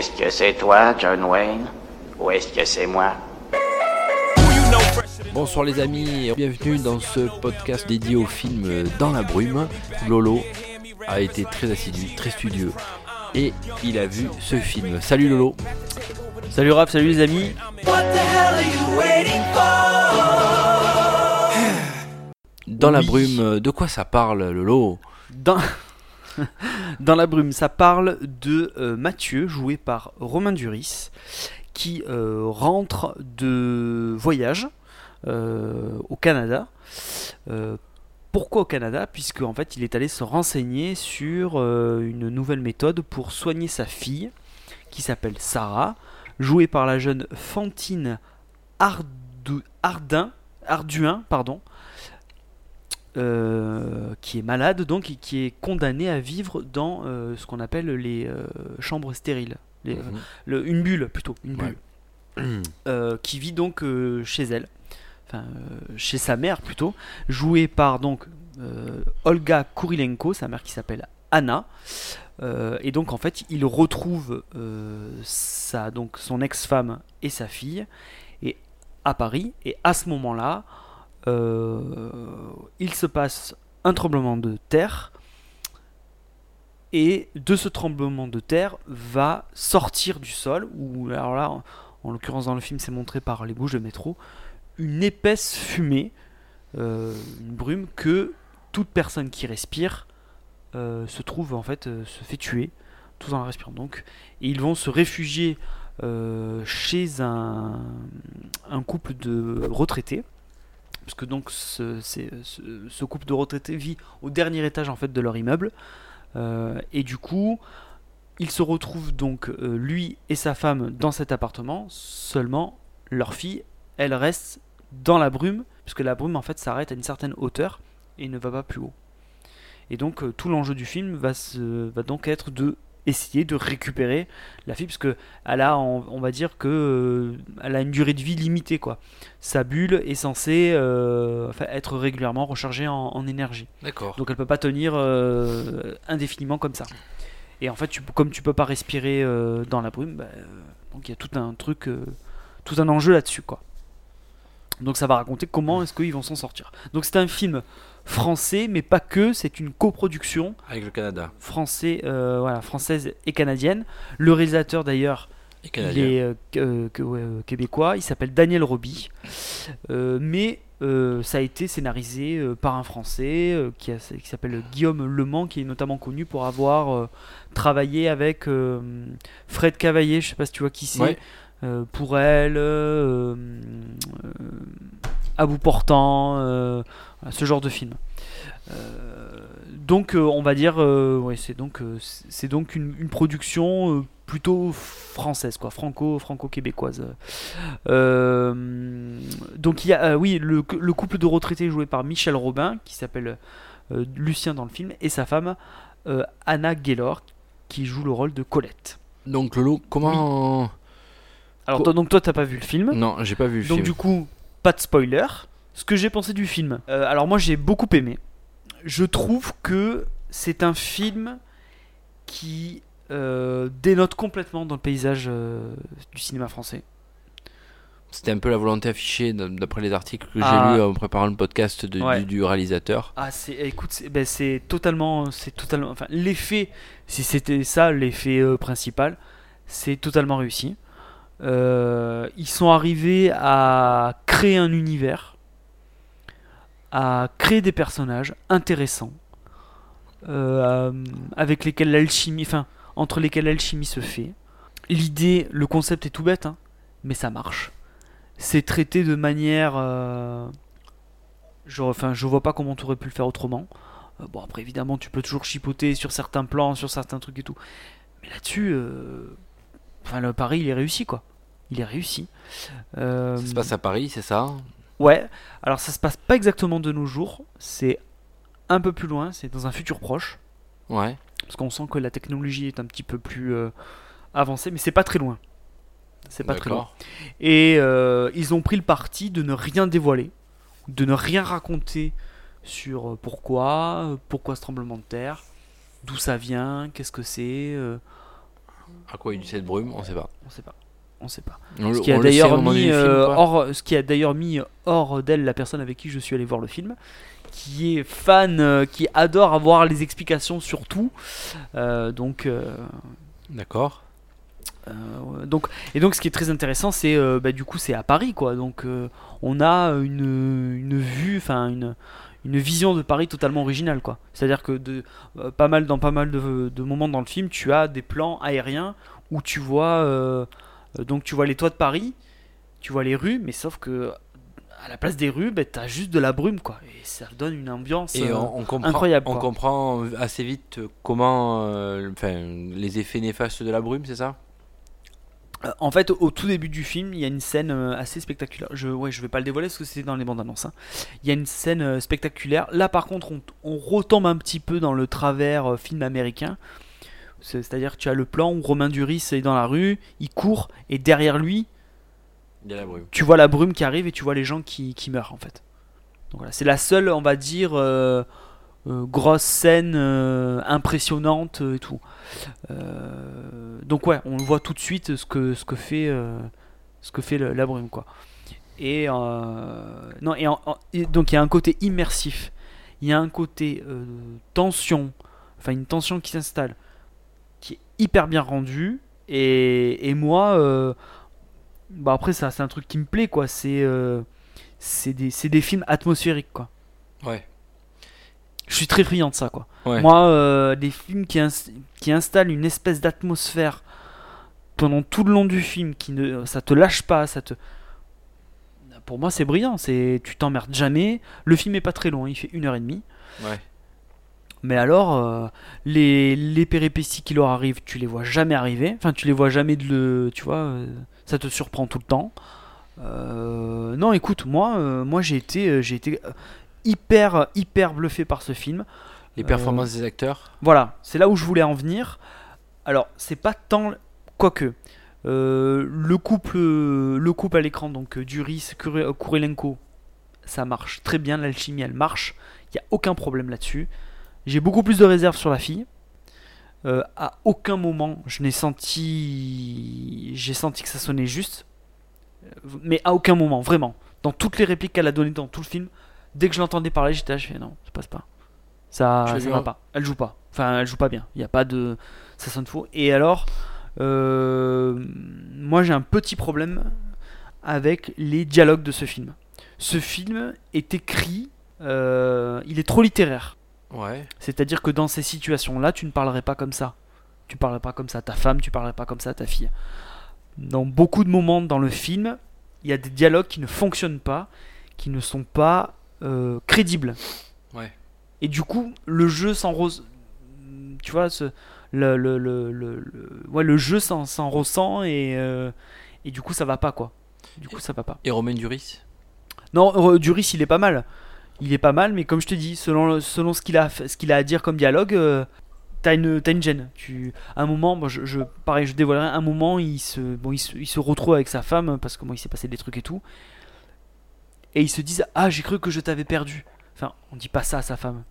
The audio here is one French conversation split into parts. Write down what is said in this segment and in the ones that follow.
Est-ce que c'est toi, John Wayne Ou est-ce que c'est moi? Bonsoir les amis, bienvenue dans ce podcast dédié au film Dans la brume. Lolo a été très assidu, très studieux et il a vu ce film. Salut Lolo. Salut Raph, salut les amis. Dans la brume, de quoi ça parle Lolo? Dans... Dans la brume, ça parle de euh, Mathieu, joué par Romain Duris, qui euh, rentre de voyage euh, au Canada. Pourquoi au Canada? Puisque en fait, il est allé se renseigner sur une nouvelle méthode pour soigner sa fille, qui s'appelle Sarah, jouée par la jeune Fantine Ardin, Arduin, pardon, euh, qui est malade donc et qui est condamné à vivre dans euh, ce qu'on appelle les euh, chambres stériles, Les- Mhm. le- une bulle plutôt, une Ouais. bulle, qui vit donc chez elle, enfin chez sa mère plutôt, jouée par donc Olga Kurilenko, sa mère qui s'appelle Anna. Et donc en fait, il retrouve sa, donc son ex-femme et sa fille et à Paris. Et à ce moment-là, il se passe un tremblement de terre. Et de ce tremblement de terre va sortir du sol, ou alors là, en, en l'occurrence dans le film, c'est montré par les bouches de métro, une épaisse fumée, euh, une brume que toute personne qui respire euh, se trouve en fait euh, se fait tuer tout en respirant. Donc, et ils vont se réfugier euh, chez un couple de retraités. Parce que donc ce, couple de retraités vit au dernier étage en fait de leur immeuble. Euh, et du coup, ils se retrouvent donc euh, lui et sa femme dans cet appartement. Seulement, leur fille, elle reste dans la brume, puisque la brume en fait s'arrête à une certaine hauteur et ne va pas plus haut. Et donc euh, tout l'enjeu du film va donc être de essayer de récupérer la fille, parce que elle a, on, on va dire que euh, elle a une durée de vie limitée quoi. Sa bulle est censée euh, être régulièrement rechargée en, en énergie. D'accord. Donc elle peut pas tenir euh, indéfiniment comme ça. Et en fait, tu, comme tu peux pas respirer dans la brume, bah, donc il y a tout un truc, tout un enjeu là-dessus quoi. Donc ça va raconter comment est-ce qu'ils vont s'en sortir. Donc c'est un film français, mais pas que. C'est une coproduction Avec le Canada français, euh, voilà, française et canadienne. Le réalisateur d'ailleurs, il est euh, que- que- ouais, euh, québécois, il s'appelle Daniel Roby. Mais euh, ça a été scénarisé euh, par un Français euh, qui, s'appelle Guillaume Lemans, qui est notamment connu pour avoir travaillé avec Fred Cavaillé, je sais pas si tu vois qui c'est, Ouais. pour elle, à bout portant, euh, ce genre de film. Euh, donc euh, on va dire, ouais, c'est donc, c'est donc une, une production plutôt française, quoi, franco, franco-québécoise. Euh, donc il y a, euh, oui, le, le couple de retraités joué par Michel Robin, qui s'appelle euh, Lucien dans le film, et sa femme Anna Gaylor, qui joue le rôle de Colette. Donc Lolo, comment Alors toi, donc toi t'as pas vu le film, Non, j'ai pas vu le donc film. du coup pas de spoiler. Ce que j'ai pensé du film, Euh, alors moi j'ai beaucoup aimé. Je trouve que c'est un film qui euh, dénote complètement dans le paysage euh, du cinéma français. C'était un peu la volonté affichée d'après les articles que j'ai Ah. lus en préparant le podcast de- Ouais. du, du réalisateur. Ah, c'est, écoute, c'est, ben, c'est totalement, c'est totalement, enfin, l'effet, si c'était ça l'effet euh, principal, c'est totalement réussi. Euh, ils sont arrivés à créer un univers, à créer des personnages intéressants, euh, avec lesquels l'alchimie, enfin, entre lesquels l'alchimie se fait. L'idée, le concept est tout bête, hein, mais ça marche. C'est traité de manière euh, je, je vois pas comment tu aurais pu le faire autrement. Bon, après, évidemment, tu peux toujours chipoter sur certains plans, sur certains trucs et tout. Mais là-dessus, enfin, le pari, il est réussi, quoi. Il est réussi. Euh, Ça se passe à Paris, c'est ça? Ouais, alors ça se passe pas exactement de nos jours. C'est un peu plus loin, c'est dans un futur proche. Ouais. Parce qu'on sent que la technologie est un petit peu plus euh, avancée, mais c'est pas très loin. C'est pas très loin. Et euh, ils ont pris le parti de ne rien dévoiler, de ne rien raconter sur pourquoi, pourquoi ce tremblement de terre, d'où ça vient, qu'est-ce que c'est. À quoi il cette brume On sait pas. On sait pas. On sait pas. On Ce qui a on sait mis film, euh, hors, ce qui a d'ailleurs mis hors d'elle la personne avec qui je suis allé voir le film, qui est fan, euh, qui adore avoir les explications sur tout. Euh, donc, euh, D'accord. donc, et donc, ce qui est très intéressant, c'est bah, du coup, c'est à Paris, quoi. Donc, on a une, une vue, enfin une, une vision de Paris totalement originale, quoi. C'est-à-dire que de euh, pas mal dans pas mal de, de moments dans le film, tu as des plans aériens où tu vois, euh, donc tu vois les toits de Paris, tu vois les rues, mais sauf que à la place des rues, bah, t'as juste de la brume, quoi. Et ça donne une ambiance. Et euh, on, on comprend, incroyable, on quoi. comprend assez vite comment, enfin, les effets néfastes de la brume, c'est ça? Euh, En fait, au tout début du film, il y a une scène euh, assez spectaculaire. Je, ouais, je vais pas le dévoiler parce que c'était dans les bandes annonces. hein. Il y a une scène euh, spectaculaire. Là, par contre, on, on retombe un petit peu dans le travers film américain. C'est- C'est-à-dire que tu as le plan où Romain Duris est dans la rue, il court, et derrière lui, Il y a la brume. tu vois la brume qui arrive et tu vois les gens qui, qui meurent en fait. Donc voilà, c'est la seule, on va dire, euh, grosse scène euh, impressionnante euh, et tout. Euh, donc ouais, on voit tout de suite ce que ce que fait ce que fait le- la brume quoi. Et non et, et donc il y a un côté immersif, il y a un côté tension, enfin une tension qui s'installe, qui est hyper bien rendu. Et, et moi, bah après ça c'est un truc qui me plaît quoi c'est c'est des, des films atmosphériques quoi Ouais. Je suis très friand de ça quoi Ouais. moi euh, des films qui, ins- qui installent une espèce d'atmosphère pendant tout le long du film qui ne ça te lâche pas ça te pour moi c'est brillant c'est tu t'emmerdes jamais le film est pas très long il fait une heure et demie Ouais. mais alors, euh, les, les péripéties qui leur arrivent, tu les vois jamais arriver. Enfin, tu les vois jamais de le. Tu vois, euh, ça te surprend tout le temps. Euh, non, écoute, moi, euh, moi j'ai été, euh, j'ai été euh, hyper, hyper bluffé par ce film. Les performances des acteurs. Voilà, c'est là où je voulais en venir. Alors, c'est pas tant. Quoique. euh, le couple le couple à l'écran, donc euh, Duris, Kurylenko, ça marche très bien, l'alchimie elle marche, il n'y a aucun problème là-dessus. J'ai beaucoup plus de réserve sur la fille. Euh, à aucun moment je n'ai senti. J'ai senti que ça sonnait juste. Euh, Mais à aucun moment, vraiment. Dans toutes les répliques qu'elle a données dans tout le film, dès que je l'entendais parler, j'étais là, je fais non, ça passe pas. Ça, ça va un- pas. Elle joue pas. Enfin, elle joue pas bien. Il n'y a pas de. Ça sonne faux. Et alors, euh, moi j'ai un petit problème avec les dialogues de ce film. Ce film est écrit. euh, il est trop littéraire. Ouais. C'est-à-dire que dans ces situations-là, tu ne parlerais pas comme ça. Tu parlerais pas comme ça à ta femme, tu parlerais pas comme ça à ta fille. Dans beaucoup de moments dans le film, il y a des dialogues qui ne fonctionnent pas, qui ne sont pas euh, crédibles. Ouais. Et du coup, le jeu s'en rose. Tu vois, ce, le, le, le, le- le- ouais, le jeu s'en s'en ressent et, euh, et du coup, ça va pas quoi. Du coup, ça va pas. Et Romain Duris. Non, Duris, il est pas mal. Il est pas mal, mais comme je te dis, selon, selon ce qu'il a, ce qu'il a à dire comme dialogue, euh, t'as une, gêne. Tu, à un moment, moi, je, je- pareil, je dévoilerai. Un moment, il se, bon, il se, il se retrouve avec sa femme parce que moi, il s'est passé des trucs et tout, et ils se disent, ah, j'ai cru que je t'avais perdu. Enfin, on dit pas ça à sa femme.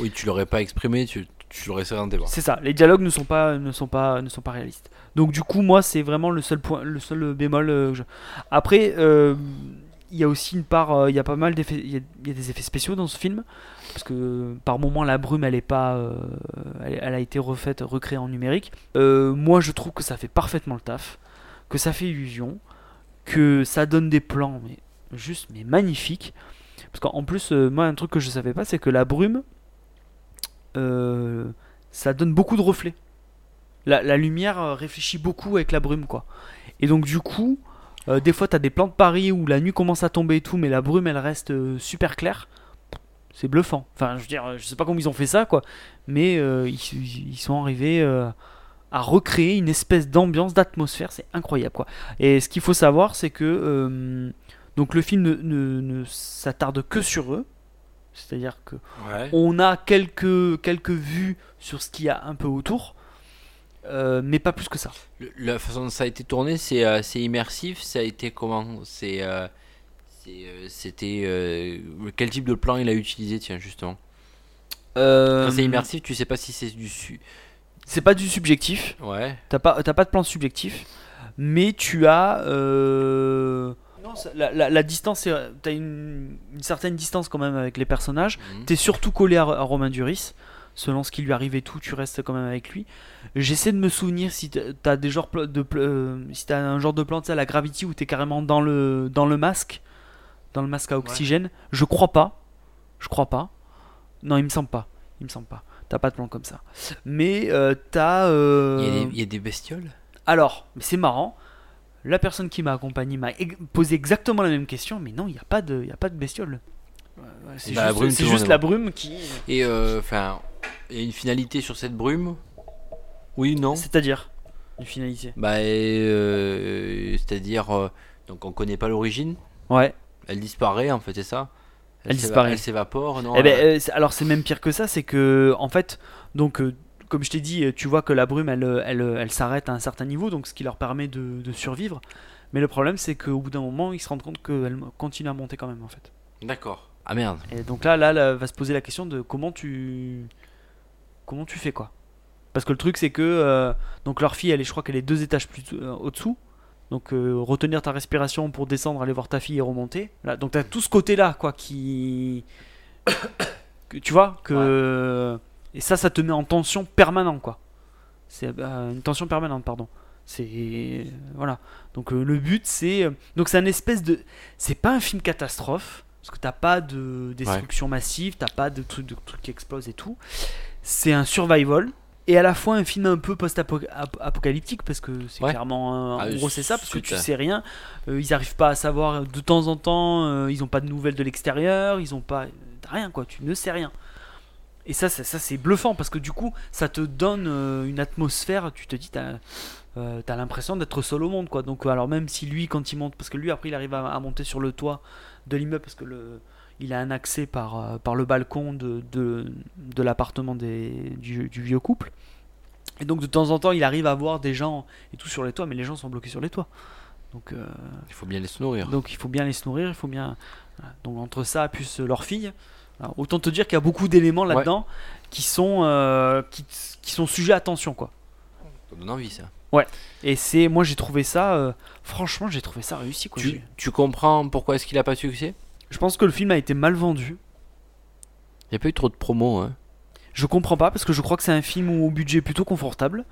Oui, tu l'aurais pas exprimé, tu, tu l'aurais serré bras. C'est ça. Les dialogues ne sont pas, ne sont pas, ne sont pas réalistes. Donc du coup, moi, c'est vraiment le seul point, le seul bémol. euh, que je- Après, euh, il y a aussi une part, euh, il y a pas mal d'effets, il y, a- il y a des effets spéciaux dans ce film, parce que par moment la brume, elle est pas, euh, elle, elle a été refaite, recréée en numérique. Euh, moi, je trouve que ça fait parfaitement le taf, que ça fait illusion, que ça donne des plans, mais juste, mais magnifiques. Parce qu'en plus, euh, moi, un truc que je savais pas, c'est que la brume, euh, ça donne beaucoup de reflets. La, lumière euh, réfléchit beaucoup avec la brume, quoi. Et donc, du coup, des fois, t'as des plans de Paris où la nuit commence à tomber et tout, mais la brume, elle reste super claire. C'est bluffant. Enfin, je veux dire, je sais pas comment ils ont fait ça, quoi. Mais ils, ils- sont arrivés à recréer une espèce d'ambiance, d'atmosphère. C'est incroyable, quoi. Et ce qu'il faut savoir, c'est que donc le film ne, ne- ne s'attarde que sur eux. C'est-à-dire que Ouais. on a quelques, quelques vues sur ce qu'il y a un peu autour, euh, mais pas plus que ça. Le- La façon dont ça a été tourné, c'est euh, immersif. Ça a été comment? C'est euh, euh, c'était quel type de plan il a utilisé Tiens justement? Quand c'est immersif, tu sais pas si c'est du su- C'est pas du subjectif. Ouais. T'as pas, t'as pas de plan subjectif, mais tu as. Euh, la, la- la distance, est- t'as une, une certaine distance quand même avec les personnages. Mhm. T'es surtout collé à, à Romain Duris. Selon ce qui lui arrive et tout, tu restes quand même avec lui. J'essaie de me souvenir si t'as des genres de euh, si t'as un genre de plan tu sais, à la Gravity où t'es carrément dans le dans le masque, dans le masque à oxygène. Je crois pas. Je crois pas. Non, il me semble pas. Il me semble pas. T'as pas de plan comme ça. Mais euh, t'as. euh, Il y, y a des bestioles? Alors, mais c'est marrant. La personne qui m'a accompagné m'a posé exactement la même question, mais non, il n'y a pas de, il y a pas de bestiole. C'est Bah, la juste, brume, c'est la est brume qui. Et euh, enfin, il y a une finalité sur cette brume? Oui, non C'est-à-dire? Une finalité. Bah, euh, c'est-à-dire, euh, donc on connaît pas l'origine. Ouais. Elle disparaît en fait, c'est ça? Elle disparaît. Elle s'évapore, non? Eh ben, c'est- alors c'est même pire que ça, c'est que en fait, donc euh, comme je t'ai dit, euh, tu vois que la brume, elle, euh, elle, euh, elle s'arrête à un certain niveau, donc ce qui leur permet de, de survivre. Mais le problème, c'est qu'au bout d'un moment, ils se rendent compte qu'elle continue à monter quand même, en fait. D'accord. Ah merde. Et donc là, là, là, va se poser la question de comment tu, comment tu fais quoi. Parce que le truc, c'est que euh, donc leur fille, elle est, je crois qu'elle est deux étages plus euh, au-dessous. Donc euh, retenir ta respiration pour descendre, aller voir ta fille et remonter. Là, donc t'as tout ce côté-là, quoi, qui, que, tu vois, que et ça, ça te met en tension permanente, quoi. C'est euh, une tension permanente, pardon. C'est voilà. Donc euh, le but, c'est euh, donc c'est un espèce de, c'est pas un film catastrophe parce que t'as pas de destruction massive, t'as pas de trucs de trucs qui explosent et tout. C'est un survival et à la fois un film un peu post-apocalyptique parce que c'est Ouais. clairement en Ah, gros c'est ça parce que tu sais rien. Euh, ils arrivent pas à savoir de temps en temps, euh, ils ont pas de nouvelles de l'extérieur, ils ont pas rien quoi, tu ne sais rien. Et ça, ça, ça, c'est bluffant parce que du coup, ça te donne euh, une atmosphère. Tu te dis, t'as euh, t'as l'impression d'être seul au monde, quoi. Donc, euh, alors même si lui, quand il monte, parce que lui après, il arrive à, à monter sur le toit de l'immeuble parce que le, il a un accès par, euh, par le balcon de, de, de l'appartement des, du, du vieux couple. Et donc de temps en temps, il arrive à voir des gens et tout sur les toits, mais les gens sont bloqués sur les toits. Donc, euh, Il faut bien les se nourrir. donc il faut bien les se nourrir, il faut bien. voilà. Donc entre ça plus leur fille, alors, autant te dire qu'il y a beaucoup d'éléments là-dedans qui sont euh, qui, qui sont sujets à attention quoi. Ça donne envie ça. Et c'est moi j'ai trouvé ça euh, franchement j'ai trouvé ça réussi quoi. Tu, comprends pourquoi est-ce qu'il a pas de succès? Je pense que le film a été mal vendu. Il n'y a pas eu trop de promos. Hein. Je comprends pas parce que je crois que c'est un film au budget plutôt confortable.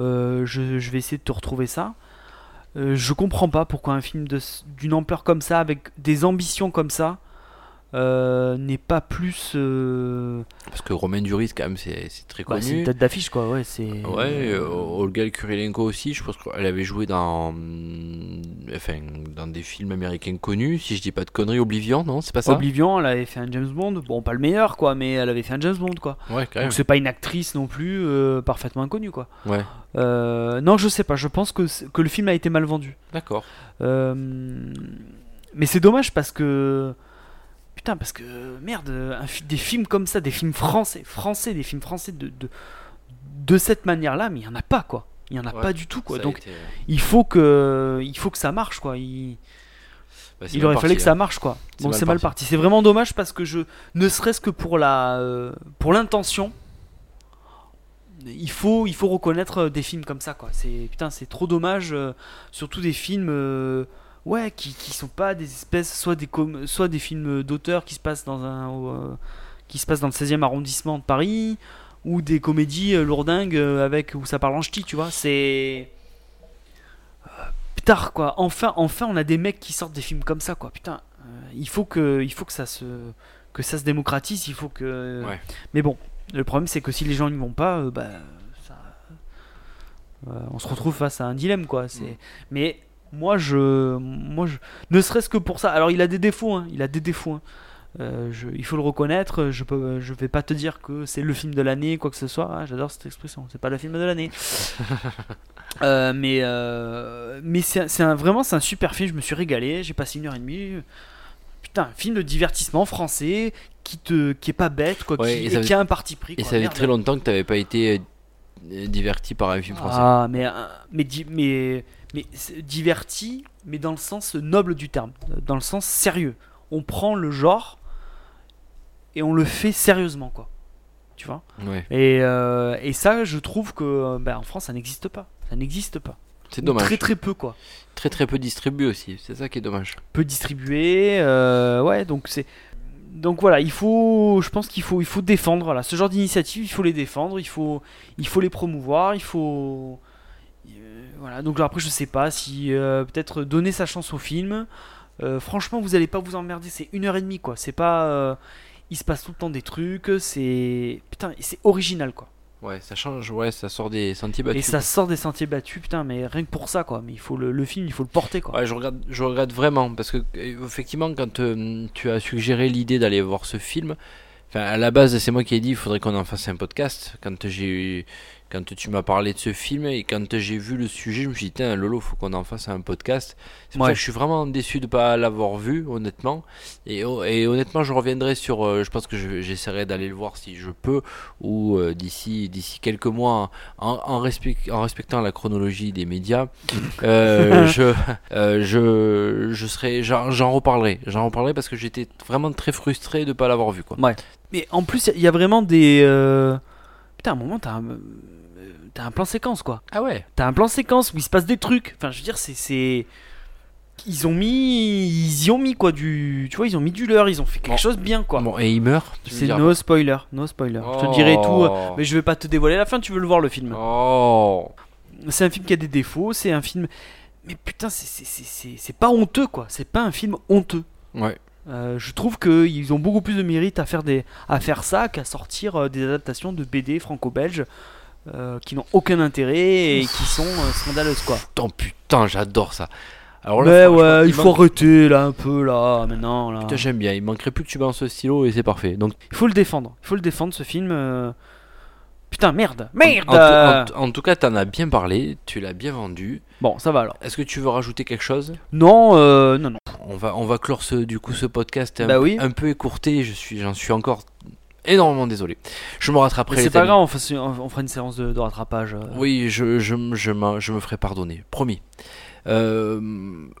Euh, je, je vais essayer de te retrouver ça. Euh, je comprends pas pourquoi un film d'une ampleur comme ça, avec des ambitions comme ça, euh, n'est pas plus. euh, Parce que Romain Duris, quand même, c'est c'est très bah, c'est une connu. tête d'affiche quoi, ouais. C'est. Ouais, euh, Olga Kurilenko aussi, je pense qu'elle avait joué dans, enfin, dans des films américains connus, si je dis pas de conneries, Oblivion, non C'est pas ça? Oblivion, elle avait fait un James Bond. Bon, pas le meilleur quoi, mais elle avait fait un James Bond quoi. Ouais, quand même. Donc c'est pas une actrice non plus parfaitement inconnue quoi. Ouais, non, je sais pas. Je pense que, que le film a été mal vendu. d'accord. Mais c'est dommage parce que putain parce que merde un des films comme ça des films français français des films français de de, de cette manière là mais il y en a pas quoi. Il y en a Ouais, pas du tout quoi. donc été- il faut que il faut que ça marche quoi. Il, bah, il aurait parti, fallu que ça marche quoi. Donc c'est mal parti. parti. C'est vraiment dommage parce que je ne serait-ce que pour la euh, pour l'intention il faut il faut reconnaître euh, des films comme ça quoi. C'est putain c'est trop dommage euh, surtout des films euh, ouais qui, qui sont pas des espèces soit des com- soit des films d'auteur qui se passent dans un euh, qui se passent dans le 16e arrondissement de Paris ou des comédies euh, lourdingues euh, avec où ça parle en ch'ti tu vois c'est Euh, putain quoi enfin enfin on a des mecs qui sortent des films comme ça quoi putain euh, il faut que il faut que ça se que ça se démocratise il faut que Ouais. mais bon le problème c'est que si les gens n'y vont pas bah ça on se retrouve face à un dilemme quoi c'est Mm. mais moi je moi je ne serait-ce que pour ça. Alors il a des défauts hein, il a des défauts hein. Euh, je- il faut le reconnaître. Je peux je vais pas te dire que c'est le film de l'année quoi que ce soit. Ah, j'adore cette expression. C'est pas le film de l'année. Euh, mais euh, mais c'est vraiment c'est un super film. Je me suis régalé. J'ai passé une heure et demie. Putain un film de divertissement français qui te qui est pas bête quoi Ouais, qui, et qui a un parti pris Et ça fait très longtemps que t'avais pas été diverti par un film français. Ah, mais, mais, mais, mais diverti, mais dans le sens noble du terme, dans le sens sérieux. On prend le genre et on le fait sérieusement, quoi. tu vois? Ouais. Et, euh, et ça, je trouve que ben, en France, ça n'existe pas. Ça n'existe pas. C'est dommage. Très très peu quoi. Très très peu distribué aussi. C'est ça qui est dommage. Peu distribué. euh, ouais, donc c'est. Donc voilà, il faut, je pense qu'il faut, il faut défendre voilà, ce genre d'initiative, il faut les défendre, il faut, il faut les promouvoir, il faut, voilà. Donc après, je sais pas si euh, peut-être donner sa chance au film. Euh, franchement, vous allez pas vous emmerder, c'est une heure et demie quoi. C'est pas, euh, il se passe tout le temps des trucs, c'est, putain, c'est original quoi. Ouais, ça change. Ouais, ça sort des sentiers battus. Et ça sort des sentiers battus, putain, mais rien que pour ça, quoi. Mais il faut le, le film, il faut le porter, quoi. Ouais, je regarde, je regrette vraiment parce que effectivement, quand euh, tu as suggéré l'idée d'aller voir ce film, enfin à la base c'est moi qui ai dit il faudrait qu'on en fasse un podcast. Quand j'ai, quand tu m'as parlé de ce film et quand j'ai vu le sujet, je me suis dit tiens Lolo, faut qu'on en fasse un podcast. C'est pour Ouais. ça que je suis vraiment déçu de pas l'avoir vu, honnêtement. Et, oh, et honnêtement, je reviendrai sur. euh, je pense que je- j'essaierai d'aller le voir si je peux ou euh, d'ici d'ici quelques mois en, en, respect- en respectant la chronologie des médias. Euh, je, je, je serai, j'en reparlerai, j'en reparlerai parce que j'étais vraiment très frustré de pas l'avoir vu quoi. Mais en plus, il y a vraiment des. Putain, à un moment, t'as un... euh, t'as un plan séquence, quoi. Ah ouais. T'as un plan séquence où il se passe des trucs. Enfin, je veux dire, c'est. c'est- Ils ont mis. Ils y ont mis, quoi, du. Tu vois, ils ont mis du leur, ils ont fait quelque Bon. chose bien, quoi. Bon et il meurt. tu veux c'est dire no spoiler, no spoiler. Je te dirai tout. euh, Mais je vais pas te dévoiler la fin, tu veux le voir, le film. Oh. C'est un film qui a des défauts, c'est un film. Mais putain, c'est- c'est- c'est c'est- c'est pas honteux, quoi. C'est pas un film honteux. Ouais. Euh, je trouve qu'ils ont beaucoup plus de mérite à faire, des, à faire ça qu'à sortir euh, des adaptations de BD franco-belges euh, qui n'ont aucun intérêt et qui sont scandaleuses quoi. Putain putain, j'adore ça. Alors là, Mais ouais, il faut manque- arrêter là un peu là maintenant là. Putain, j'aime bien. Il manquerait plus que tu balances ce stylo et c'est parfait. Donc Il faut le défendre, il faut le défendre ce film. Putain merde, merde. en tout- en tout cas, t'en as bien parlé, tu l'as bien vendu. Bon, ça va alors. Est-ce que tu veux rajouter quelque chose? Non, euh, non, non. On va, on va clore ce, du coup ce podcast un, Bah oui. un peu écourté. Je suis, j'en suis encore énormément désolé. Je me rattraperai. C'est pas grave, on, fasse- on fera une séance de, de rattrapage. euh. Oui, je, je, je, je me ferai pardonner, promis. Euh,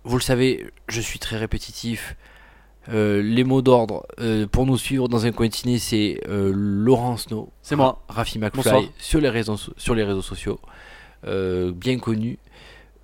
vous le savez, je suis très répétitif. Euh, les mots d'ordre euh, pour nous suivre dans un coin de ciné, c'est euh, Laurent Snow, C'est moi. Rafi McFly Bonsoir. sur les réseaux, sur les réseaux sociaux, euh, bien connu.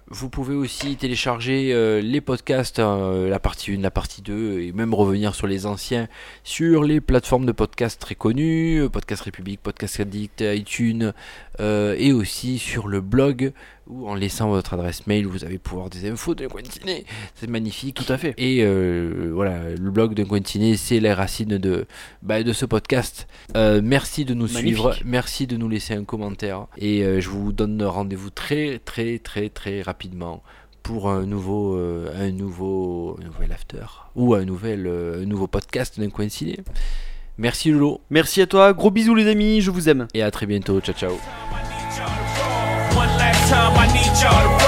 Vous pouvez aussi télécharger les podcasts, euh, la partie 1, la partie 2, et même revenir sur les anciens sur les plateformes de podcasts très connues, Podcast République, Podcast Addict, iTunes, et aussi sur le blog où en laissant votre adresse mail vous allez pouvoir des infos d'un coin de ciné. C'est magnifique. Tout à fait. Et euh, voilà, le blog d'un coin de ciné, c'est les racines de, bah, de ce podcast. Euh, merci de nous Magnifique. suivre, merci de nous laisser un commentaire. Et euh, je vous donne rendez-vous très très très très rapidement pour un nouveau, un nouveau, un nouvel after ou un nouvel, un nouveau podcast d'un ciné. Merci Lolo Merci à toi, gros bisous les amis, je vous aime. et à très bientôt. Ciao ciao. shot